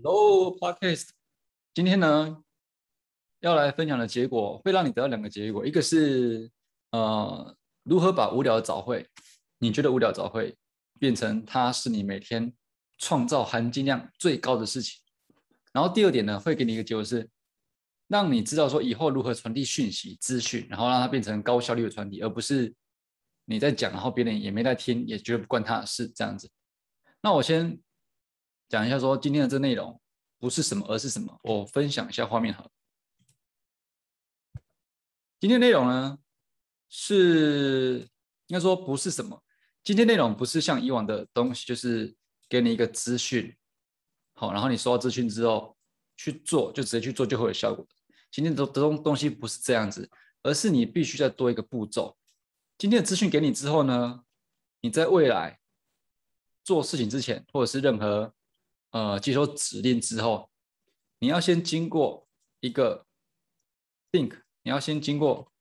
Hello Podcast，今天呢要来分享的结果会让你得到两个结果，一个是呃如何把无聊的早会，你觉得无聊早会变成它是你每天创造含金量最高的事情，然后第二点呢会给你一个结果是让你知道说以后如何传递讯息资讯，然后让它变成高效率的传递，而不是你在讲，然后别人也没在听，也觉得不关他的事这样子。那我先。讲一下，说今天的这内容不是什么，而是什么？我分享一下画面好。今天内容呢，是应该说不是什么。今天内容不是像以往的东西，就是给你一个资讯，好，然后你收到资讯之后去做，就直接去做就会有效果。今天的东东西不是这样子，而是你必须再多一个步骤。今天的资讯给你之后呢，你在未来做事情之前，或者是任何呃，接收指令之后，你要先经过一个 think，你要先经过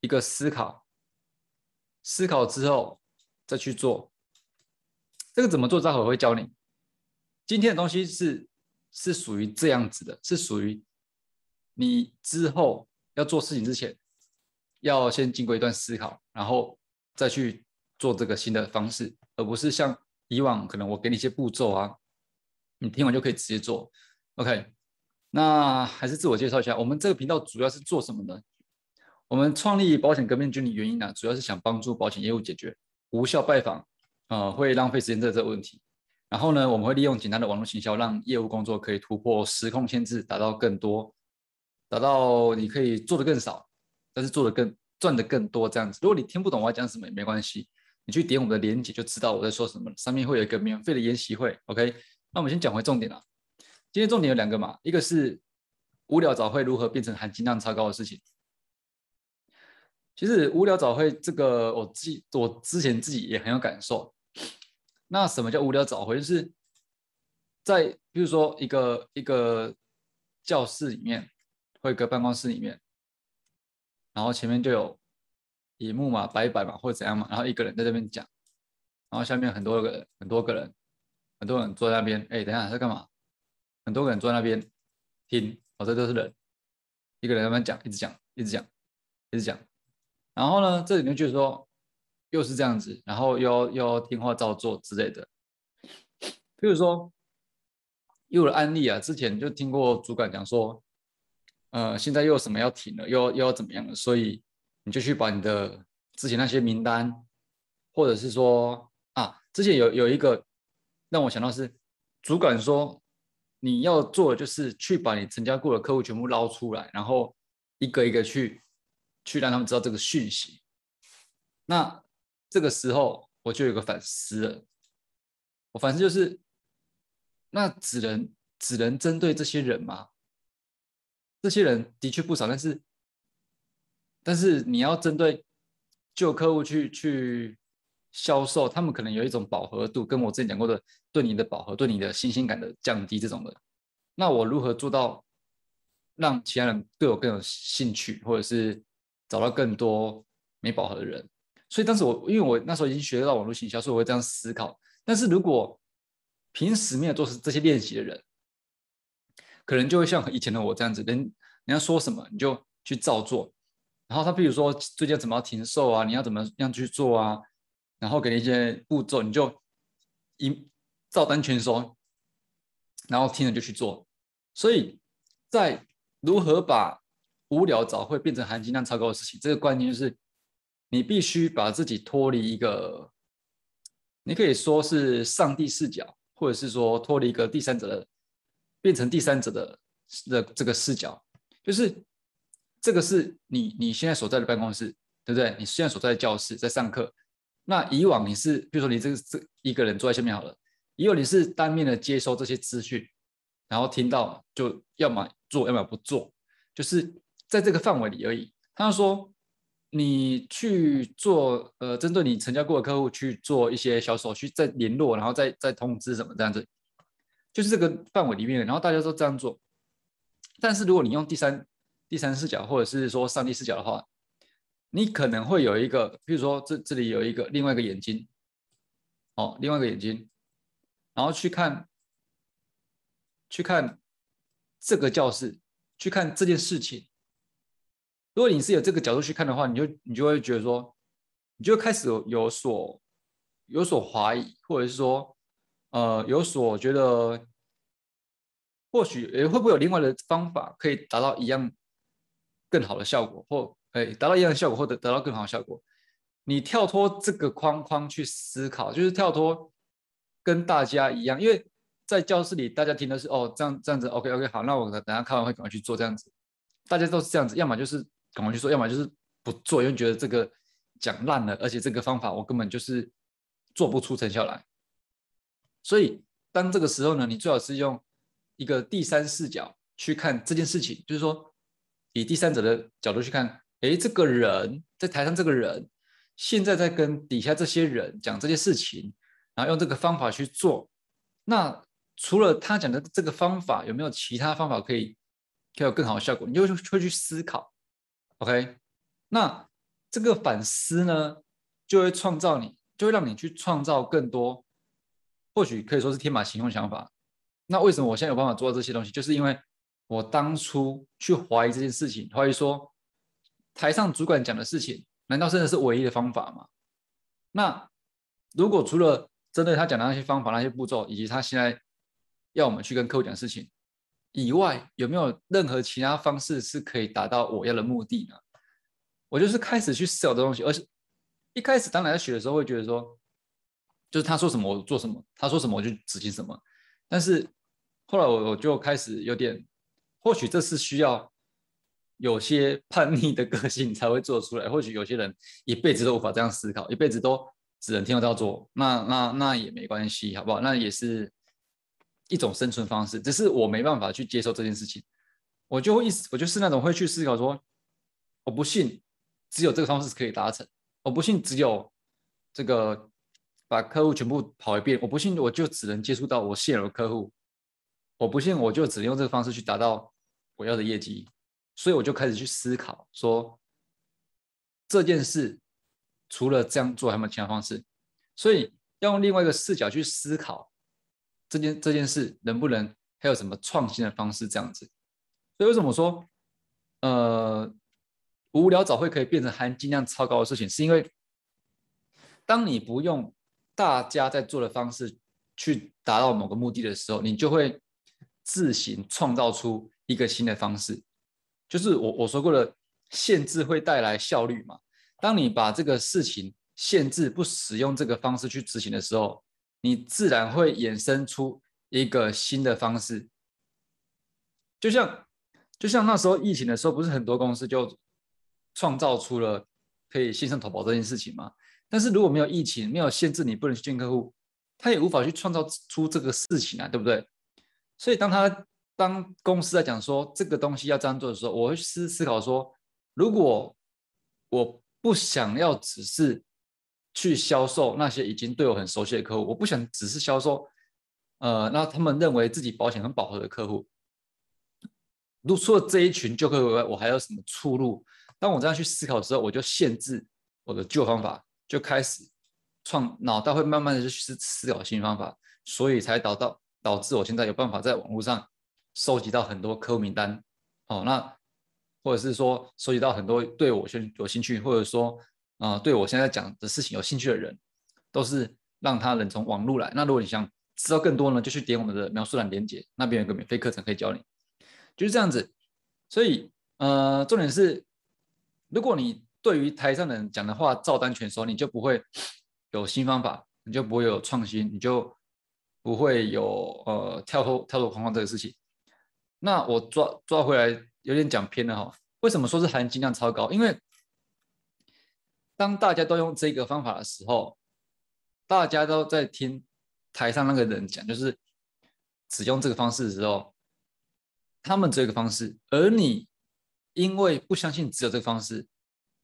一个思考，思考之后再去做。这个怎么做？待会我会教你。今天的东西是是属于这样子的，是属于你之后要做事情之前，要先经过一段思考，然后再去做这个新的方式，而不是像以往可能我给你一些步骤啊。你听完就可以直接做，OK？那还是自我介绍一下，我们这个频道主要是做什么呢？我们创立保险革命军的原因呢，主要是想帮助保险业务解决无效拜访，呃，会浪费时间这这个问题。然后呢，我们会利用简单的网络行销，让业务工作可以突破时空限制，达到更多，达到你可以做的更少，但是做的更赚的更多这样子。如果你听不懂我要讲什么也没关系，你去点我们的链接就知道我在说什么了。上面会有一个免费的研习会，OK？那我们先讲回重点了。今天重点有两个嘛，一个是无聊早会如何变成含金量超高的事情。其实无聊早会这个，我自我之前自己也很有感受。那什么叫无聊早会？就是在比如说一个一个教室里面，或一个办公室里面，然后前面就有荧幕嘛，摆摆嘛，或者怎样嘛，然后一个人在这边讲，然后下面很多个人，很多个人。很多人坐在那边，哎，等下在干嘛？很多人坐在那边听，哦，这都是人，一个人在那边讲，一直讲，一直讲，一直讲。然后呢，这里面就是说，又是这样子，然后又又听话照做之类的。比如说，又有案例啊，之前就听过主管讲说，呃，现在又有什么要停了，又又要怎么样了，所以你就去把你的之前那些名单，或者是说啊，之前有有一个。让我想到是，主管说你要做的就是去把你成交过的客户全部捞出来，然后一个一个去去让他们知道这个讯息。那这个时候我就有个反思了，我反思就是，那只能只能针对这些人吗？这些人的确不少，但是但是你要针对旧客户去去。销售，他们可能有一种饱和度，跟我之前讲过的，对你的饱和，对你的新鲜感的降低这种的。那我如何做到让其他人对我更有兴趣，或者是找到更多没饱和的人？所以当时我，因为我那时候已经学到网络行销，所以我会这样思考。但是如果平时没有做这些练习的人，可能就会像以前的我这样子，人人家说什么你就去照做。然后他比如说最近怎么停售啊，你要怎么样去做啊？然后给你一些步骤，你就一照单全收，然后听了就去做。所以在如何把无聊早会变成含金量超高的事情，这个关键就是你必须把自己脱离一个，你可以说是上帝视角，或者是说脱离一个第三者的，变成第三者的的这个视角，就是这个是你你现在所在的办公室，对不对？你现在所在的教室在上课。那以往你是，比如说你这个这一个人坐在下面好了，以往你是单面的接收这些资讯，然后听到就要么做，要么不做，就是在这个范围里而已。他说你去做，呃，针对你成交过的客户去做一些销售，去，再联络，然后再再通知什么这样子，就是这个范围里面。然后大家都这样做，但是如果你用第三第三视角，或者是说上帝视角的话。你可能会有一个，比如说这这里有一个另外一个眼睛，哦，另外一个眼睛，然后去看去看这个教室，去看这件事情。如果你是有这个角度去看的话，你就你就会觉得说，你就开始有有所有所怀疑，或者是说，呃，有所觉得，或许也会不会有另外的方法可以达到一样更好的效果，或哎达到一样的效果，或者得到更好的效果。你跳脱这个框框去思考，就是跳脱跟大家一样，因为在教室里大家听的是哦这样这样子，OK OK 好，那我等下看完会赶快去做这样子，大家都是这样子，要么就是。赶快去做，要么就是不做，因为觉得这个讲烂了，而且这个方法我根本就是做不出成效来。所以，当这个时候呢，你最好是用一个第三视角去看这件事情，就是说，以第三者的角度去看，哎，这个人在台上，这个人现在在跟底下这些人讲这件事情，然后用这个方法去做。那除了他讲的这个方法，有没有其他方法可以可以有更好的效果？你就会去思考。OK，那这个反思呢，就会创造你，就会让你去创造更多，或许可以说是天马行空想法。那为什么我现在有办法做到这些东西？就是因为我当初去怀疑这件事情，怀疑说台上主管讲的事情，难道真的是唯一的方法吗？那如果除了针对他讲的那些方法、那些步骤，以及他现在要我们去跟客户讲事情。以外有没有任何其他方式是可以达到我要的目的呢？我就是开始去思考这东西，而且一开始当然在学的时候会觉得说，就是他说什么我做什么，他说什么我就执行什么。但是后来我我就开始有点，或许这是需要有些叛逆的个性才会做出来。或许有些人一辈子都无法这样思考，一辈子都只能听到这样做，那那那也没关系，好不好？那也是。一种生存方式，只是我没办法去接受这件事情，我就会意思，我就是那种会去思考说，我不信只有这个方式可以达成，我不信只有这个把客户全部跑一遍，我不信我就只能接触到我现有的客户，我不信我就只能用这个方式去达到我要的业绩，所以我就开始去思考说，这件事除了这样做还有没有其他方式，所以要用另外一个视角去思考。这件这件事能不能还有什么创新的方式这样子？所以为什么说呃无聊早会可以变成含金量超高的事情？是因为当你不用大家在做的方式去达到某个目的的时候，你就会自行创造出一个新的方式。就是我我说过的，限制会带来效率嘛。当你把这个事情限制不使用这个方式去执行的时候。你自然会衍生出一个新的方式，就像就像那时候疫情的时候，不是很多公司就创造出了可以线上投保这件事情吗？但是如果没有疫情，没有限制你不能去见客户，他也无法去创造出这个事情啊，对不对？所以当他当公司在讲说这个东西要这样做的时候，我会思思考说，如果我不想要只是。去销售那些已经对我很熟悉的客户，我不想只是销售，呃，那他们认为自己保险很饱和的客户。如除了这一群旧客户以外，我还有什么出路？当我这样去思考的时候，我就限制我的旧方法，就开始创脑袋会慢慢的去思思考新方法，所以才导到导致我现在有办法在网络上收集到很多客户名单，哦，那或者是说收集到很多对我兴有兴趣，或者说。啊，对我现在讲的事情有兴趣的人，都是让他能从网络来。那如果你想知道更多呢，就去点我们的描述栏连接，那边有个免费课程可以教你，就是这样子。所以，呃，重点是，如果你对于台上的人讲的话照单全收，你就不会有新方法，你就不会有创新，你就不会有呃跳脱跳脱框框这个事情。那我抓抓回来有点讲偏了哈。为什么说是含金量超高？因为当大家都用这个方法的时候，大家都在听台上那个人讲，就是只用这个方式的时候，他们只有这个方式，而你因为不相信只有这个方式，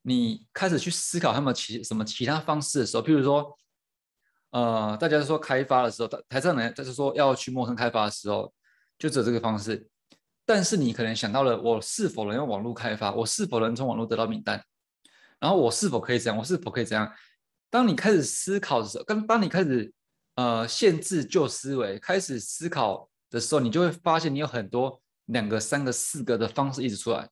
你开始去思考他们其什么其他方式的时候，譬如说，呃，大家说开发的时候，台上人就是说要去陌生开发的时候，就只有这个方式，但是你可能想到了，我是否能用网络开发，我是否能从网络得到名单？然后我是否可以这样？我是否可以这样？当你开始思考的时候，跟当你开始呃限制旧思维，开始思考的时候，你就会发现你有很多两个、三个、四个的方式一直出来。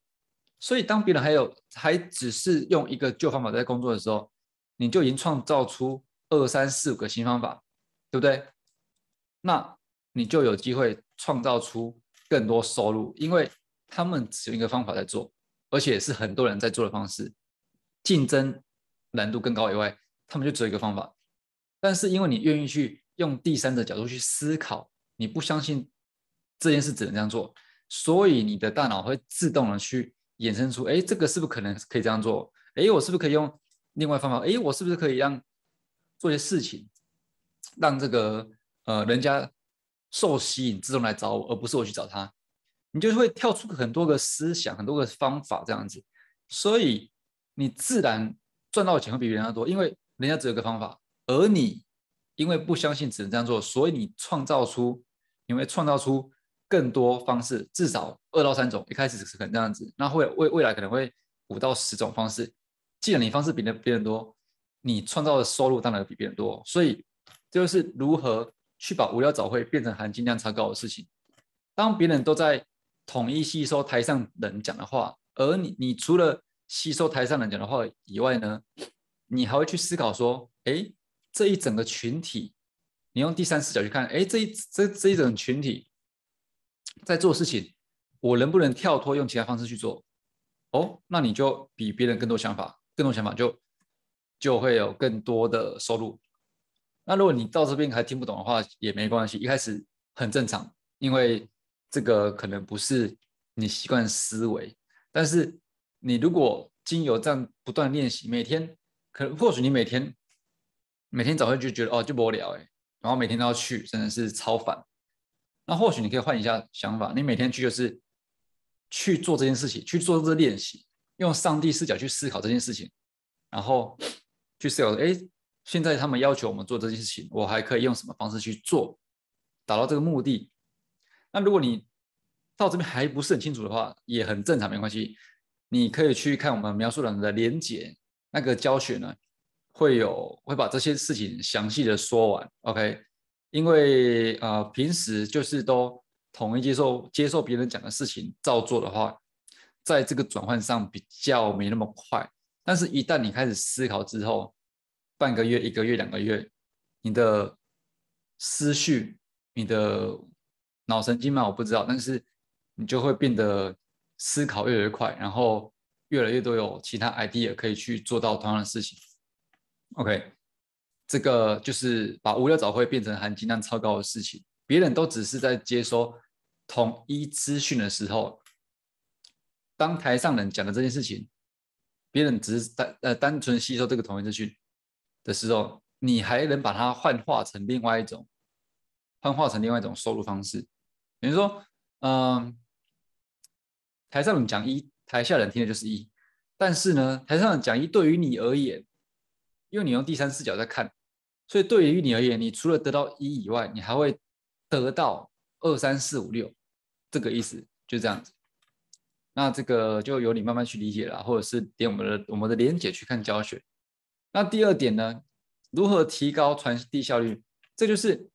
所以当别人还有还只是用一个旧方法在工作的时候，你就已经创造出二三四五个新方法，对不对？那你就有机会创造出更多收入，因为他们只用一个方法在做，而且是很多人在做的方式，竞争难度更高以外，他们就只有一个方法。但是因为你愿意去用第三者角度去思考，你不相信这件事只能这样做，所以你的大脑会自动的去。衍生出，哎，这个是不是可能可以这样做？哎，我是不是可以用另外方法？哎，我是不是可以让做些事情，让这个呃人家受吸引，自动来找我，而不是我去找他？你就会跳出很多个思想，很多个方法这样子，所以你自然赚到的钱会比别人要多，因为人家只有一个方法，而你因为不相信只能这样做，所以你创造出，你会创造出。更多方式，至少二到三种，一开始是可能这样子，那会未未来可能会五到十种方式。既然你方式比别人多，你创造的收入当然比别人多。所以就是如何去把无聊早会变成含金量超高的事情。当别人都在统一吸收台上人讲的话，而你你除了吸收台上人讲的话以外呢，你还会去思考说，哎，这一整个群体，你用第三视角去看，哎，这一这这一整群体。在做事情，我能不能跳脱用其他方式去做？哦，那你就比别人更多想法，更多想法就就会有更多的收入。那如果你到这边还听不懂的话，也没关系，一开始很正常，因为这个可能不是你习惯思维。但是你如果经由这样不断练习，每天可能或许你每天每天早上就觉得哦就无聊哎，然后每天都要去，真的是超烦。那或许你可以换一下想法，你每天去就是去做这件事情，去做这练习，用上帝视角去思考这件事情，然后去思考，哎，现在他们要求我们做这件事情，我还可以用什么方式去做，达到这个目的。那如果你到这边还不是很清楚的话，也很正常，没关系，你可以去看我们描述栏的连结，那个教学呢，会有会把这些事情详细的说完，OK。因为呃，平时就是都统一接受接受别人讲的事情照做的话，在这个转换上比较没那么快。但是，一旦你开始思考之后，半个月、一个月、两个月，你的思绪、你的脑神经嘛，我不知道，但是你就会变得思考越来越快，然后越来越多有其他 idea 可以去做到同样的事情。OK。这个就是把无聊早会变成含金量超高的事情。别人都只是在接收统一资讯的时候，当台上人讲的这件事情，别人只是单呃单纯吸收这个统一资讯的时候，你还能把它幻化成另外一种，幻化成另外一种收入方式。比如说，嗯，台上人讲一，台下人听的就是一，但是呢，台上人讲一对于你而言，因为你用第三视角在看。所以对于你而言，你除了得到一以外，你还会得到二三四五六，这个意思就这样子。那这个就由你慢慢去理解了，或者是点我们的我们的连结去看教学。那第二点呢，如何提高传递效率？这就是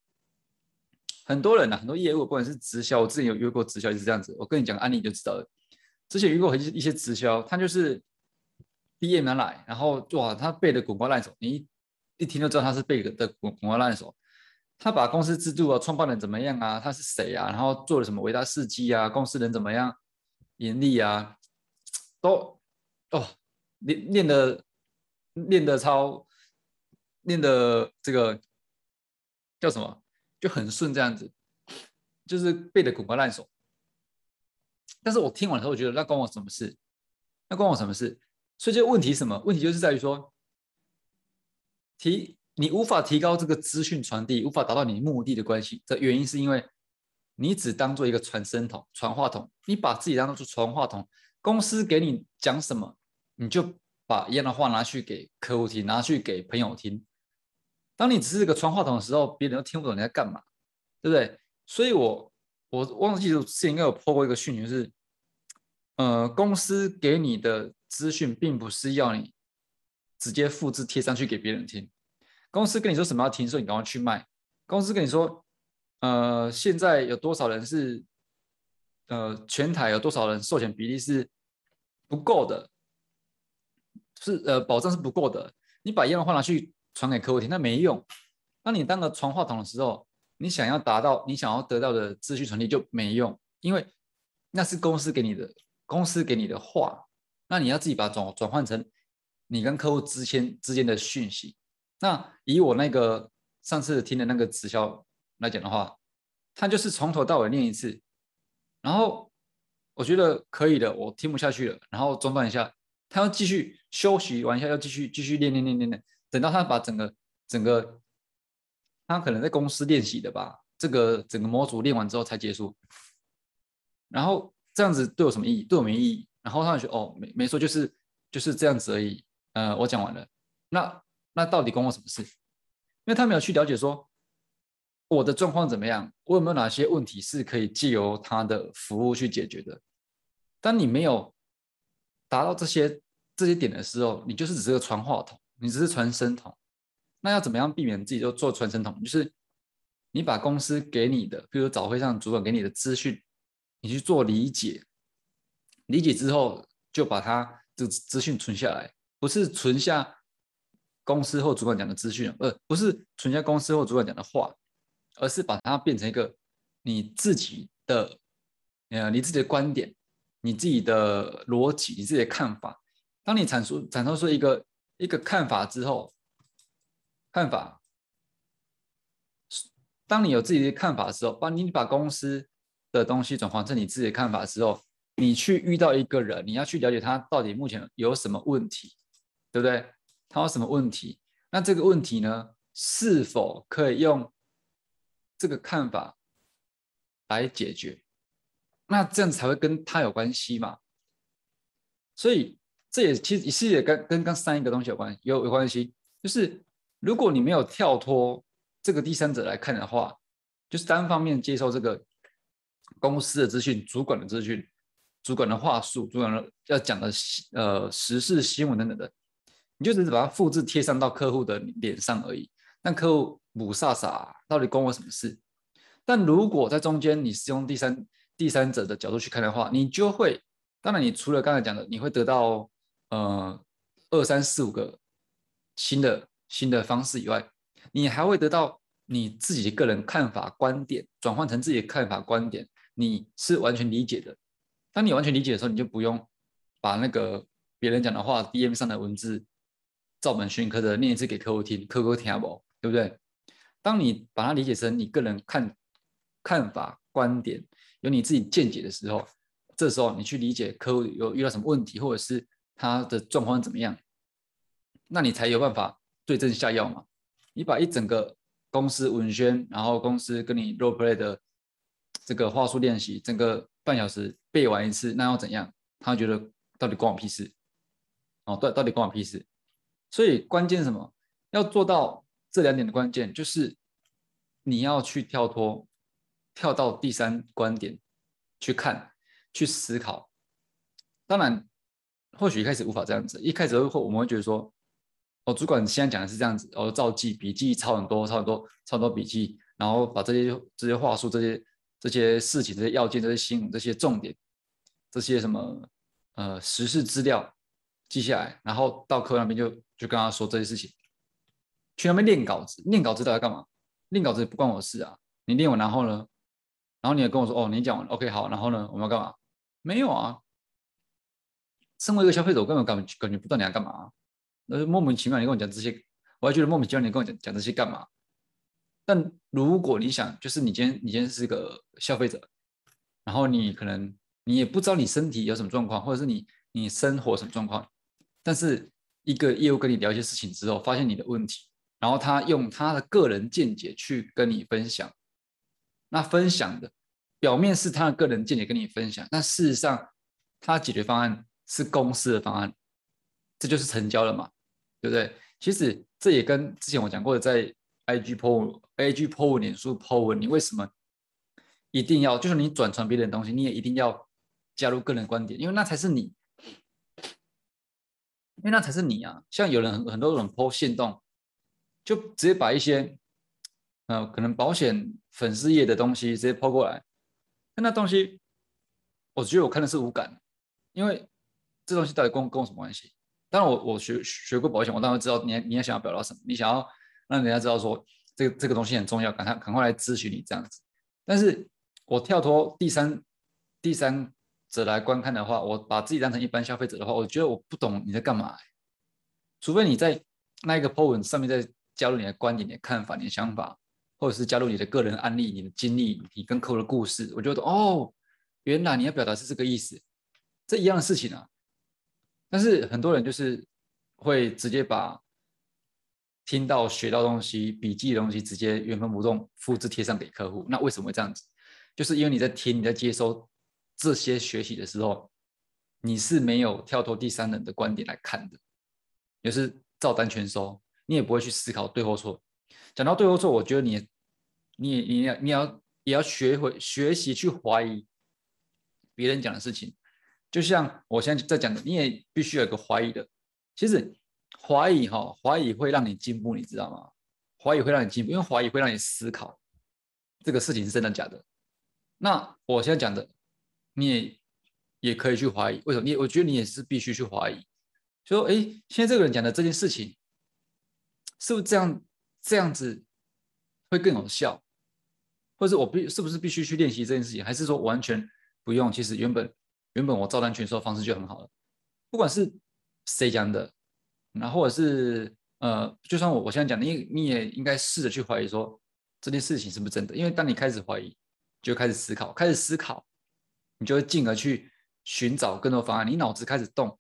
很多人呢，很多业务，不管是直销，我之前有约过直销，就是这样子。我跟你讲案例你就知道了。之前约过一些一些直销，他就是毕业没来，然后哇，他背的滚瓜烂熟，你。一听就知道他是贝格的滚滚瓜烂熟，他把公司制度啊、创办人怎么样啊、他是谁啊，然后做了什么伟大事迹啊、公司人怎么样、盈利啊，都哦练练的练的超练的这个叫什么就很顺这样子，就是背的滚瓜烂熟。但是我听完之后，我觉得那关我什么事？那关我什么事？所以这个问题什么？问题就是在于说。提你无法提高这个资讯传递，无法达到你目的的关系的原因，是因为你只当做一个传声筒、传话筒，你把自己当做传话筒。公司给你讲什么，你就把一样的话拿去给客户听，拿去给朋友听。当你只是个传话筒的时候，别人都听不懂你在干嘛，对不对？所以我我忘记之前应该有破过一个讯息，是呃，公司给你的资讯并不是要你。直接复制贴上去给别人听。公司跟你说什么要听，说你赶快去卖。公司跟你说呃，现在有多少人是，呃，全台有多少人授权比例是不够的，是呃，保障是不够的。你把一样的话拿去传给客户听，那没用。那你当个传话筒的时候，你想要达到你想要得到的资讯传递就没用，因为那是公司给你的，公司给你的话，那你要自己把转转换成你跟客户之间之间的讯息。那以我那个上次听的那个直销来讲的话，他就是从头到尾念一次，然后我觉得可以的，我听不下去了，然后中断一下，他要继续休息完一下，要继续继续练练练练练，等到他把整个整个。他可能在公司练习的吧，这个整个模组练完之后才结束。然后这样子对我什么意义？对我没意义。然后他就说：“哦，没没错，就是就是这样子而已。”呃，我讲完了。那那到底关我什么事？因为他没有去了解说我的状况怎么样，我有没有哪些问题是可以借由他的服务去解决的。当你没有达到这些这些点的时候，你就是只是个传话筒，你只是传声筒。那要怎么样避免自己就做传声筒？就是你把公司给你的，比如说早会上主管给你的资讯，你去做理解，理解之后就把它这资讯存下来，不是存下公司或主管讲的资讯，呃，不是存下公司或主管讲的话，而是把它变成一个你自己的，呃，你自己的观点，你自己的逻辑，你自己的看法。当你阐述阐述出一个一个看法之后，看法，当你有自己的看法的时候，把你把公司的东西转换成你自己的看法的时候，你去遇到一个人，你要去了解他到底目前有什么问题，对不对？他有什么问题？那这个问题呢，是否可以用这个看法来解决？那这样子才会跟他有关系嘛？所以这也其实是也跟跟刚上一个东西有关有有关系，就是。如果你没有跳脱这个第三者来看的话，就是单方面接受这个公司的资讯、主管的资讯、主管的话术、主管的要讲的呃时事新闻等等的，你就只是把它复制贴上到客户的脸上而已。但客户不傻傻，到底关我什么事？但如果在中间你是用第三第三者的角度去看的话，你就会，当然你除了刚才讲的，你会得到呃二三四五个新的。新的方式以外，你还会得到你自己个人看法、观点转换成自己的看法、观点，你是完全理解的。当你完全理解的时候，你就不用把那个别人讲的话、DM 上的文字照本宣科的念一次给客户听，客户听不，对不对？当你把它理解成你个人看看法、观点，有你自己见解的时候，这时候你去理解客户有遇到什么问题，或者是他的状况怎么样，那你才有办法。对症下药嘛，你把一整个公司文宣，然后公司跟你 role play 的这个话术练习，整个半小时背完一次，那要怎样？他觉得到底关我屁事？哦，对，到底关我屁事？所以关键什么？要做到这两点的关键，就是你要去跳脱，跳到第三观点去看，去思考。当然，或许一开始无法这样子，一开始会我们会觉得说。哦，主管现在讲的是这样子，哦，照记笔记抄很多，抄很多，抄很多笔记，然后把这些这些话术、这些这些事情、这些要件、这些新、这些重点、这些什么呃实事资料记下来，然后到客户那边就就跟他说这些事情，去那边练稿子，练稿子到底要干嘛？练稿子不关我事啊！你练完然后呢？然后你也跟我说，哦，你讲完，OK，好，然后呢，我们要干嘛？没有啊！身为一个消费者，我根本感感觉不到你要干嘛。那就莫名其妙，你跟我讲这些，我还觉得莫名其妙，你跟我讲讲这些干嘛？但如果你想，就是你今天你今天是个消费者，然后你可能你也不知道你身体有什么状况，或者是你你生活什么状况，但是一个业务跟你聊一些事情之后，发现你的问题，然后他用他的个人见解去跟你分享，那分享的表面是他的个人见解跟你分享，但事实上他解决方案是公司的方案，这就是成交了嘛？对不对？其实这也跟之前我讲过的，在 IG po、IG po 脸书 po 文，你为什么一定要？就是你转传别人的东西，你也一定要加入个人观点，因为那才是你，因为那才是你啊！像有人很很多人 po 线动，就直接把一些呃，可能保险粉丝页的东西直接抛过来，那东西，我觉得我看的是无感，因为这东西到底跟跟我什么关系？当然，我我学学过保险，我当然知道你你也想要表达什么，你想要让人家知道说这个这个东西很重要，赶快赶快来咨询你这样子。但是我跳脱第三第三者来观看的话，我把自己当成一般消费者的话，我觉得我不懂你在干嘛，除非你在那一个 po 文上面再加入你的观点、你的看法、你的想法。或者是加入你的个人案例、你的经历、你跟客户的故事，我觉得哦，原来你要表达是这个意思，这一样的事情啊。但是很多人就是会直接把听到、学到东西、笔记的东西直接原封不动复制贴上给客户。那为什么会这样子？就是因为你在听、你在接收这些学习的时候，你是没有跳脱第三人的观点来看的，也是照单全收，你也不会去思考对或错。讲到对或错，我觉得你，你你要你要也要学会学习去怀疑别人讲的事情，就像我现在在讲的，你也必须有一个怀疑的。其实怀疑哈，怀疑会让你进步，你知道吗？怀疑会让你进步，因为怀疑会让你思考这个事情是真的假的。那我现在讲的，你也也可以去怀疑，为什么？你我觉得你也是必须去怀疑，就说哎，现在这个人讲的这件事情，是不是这样？这样子会更有效，或者我必是不是必须去练习这件事情，还是说完全不用？其实原本原本我照单全收方式就很好了。不管是谁讲的，然后或者是呃，就算我我现在讲的，你你也应该试着去怀疑说这件事情是不是真的。因为当你开始怀疑，就开始思考，开始思考，你就会进而去寻找更多方案。你脑子开始动，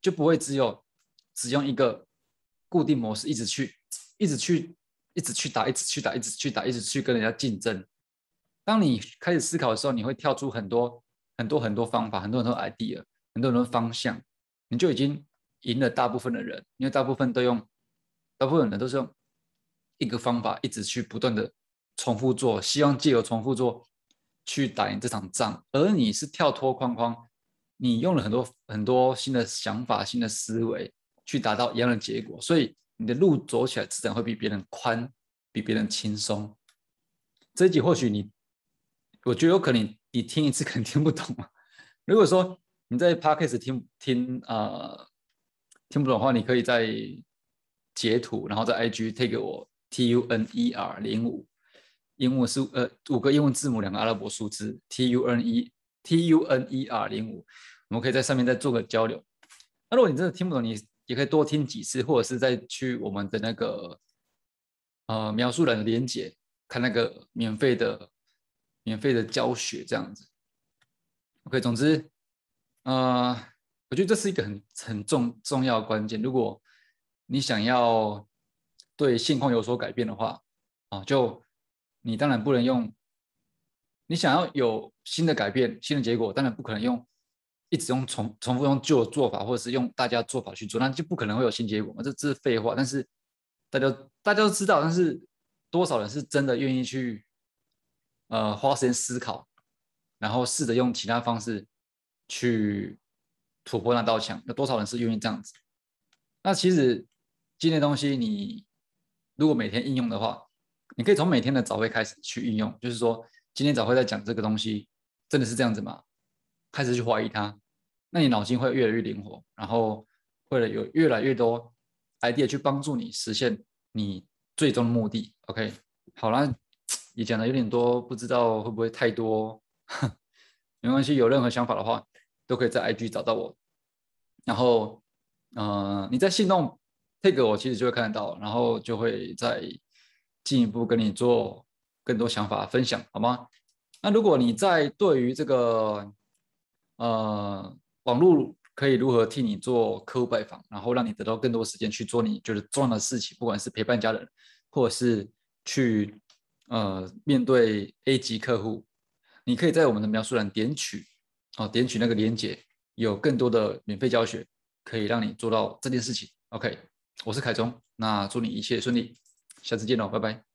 就不会只有只用一个固定模式，一直去一直去。一直去打，一直去打，一直去打，一直去跟人家竞争。当你开始思考的时候，你会跳出很多很多很多方法，很多很多 idea，很多很多方向，你就已经赢了大部分的人。因为大部分都用，大部分人都是用一个方法，一直去不断的重复做，希望借由重复做去打赢这场仗。而你是跳脱框框，你用了很多很多新的想法、新的思维去达到一样的结果，所以。你的路走起来自然会比别人宽，比别人轻松。这一集或许你，我觉得有可能你听一次可能听不懂啊。如果说你在 podcast 听听啊听不懂的话，你可以在截图，然后在 IG 推给我 T U N E R 零五，英文是呃五个英文字母，两个阿拉伯数字 T U N E T U N E R 零五，我们可以在上面再做个交流。那如果你真的听不懂，你也可以多听几次，或者是再去我们的那个呃描述栏连接看那个免费的免费的教学这样子。OK，总之，呃，我觉得这是一个很很重重要的关键。如果你想要对现况有所改变的话，啊，就你当然不能用，你想要有新的改变、新的结果，当然不可能用。一直用重重复用旧的做法，或者是用大家做法去做，那就不可能会有新结果嘛？这这是废话。但是大家大家都知道，但是多少人是真的愿意去呃花时间思考，然后试着用其他方式去突破那道墙？有多少人是愿意这样子？那其实今天东西，你如果每天应用的话，你可以从每天的早会开始去运用。就是说，今天早会在讲这个东西，真的是这样子吗？开始去怀疑它，那你脑筋会越来越灵活，然后会有越来越多 idea 去帮助你实现你最终的目的。OK，好了，也讲的有点多，不知道会不会太多？没关系，有任何想法的话，都可以在 IG 找到我。然后，呃，你在信动 take 我，其实就会看得到，然后就会再进一步跟你做更多想法分享，好吗？那如果你在对于这个呃，网络可以如何替你做客户拜访，然后让你得到更多时间去做你觉得重要的事情，不管是陪伴家人，或者是去呃面对 A 级客户，你可以在我们的描述栏点取哦，点取那个链接，有更多的免费教学可以让你做到这件事情。OK，我是凯中，那祝你一切顺利，下次见喽，拜拜。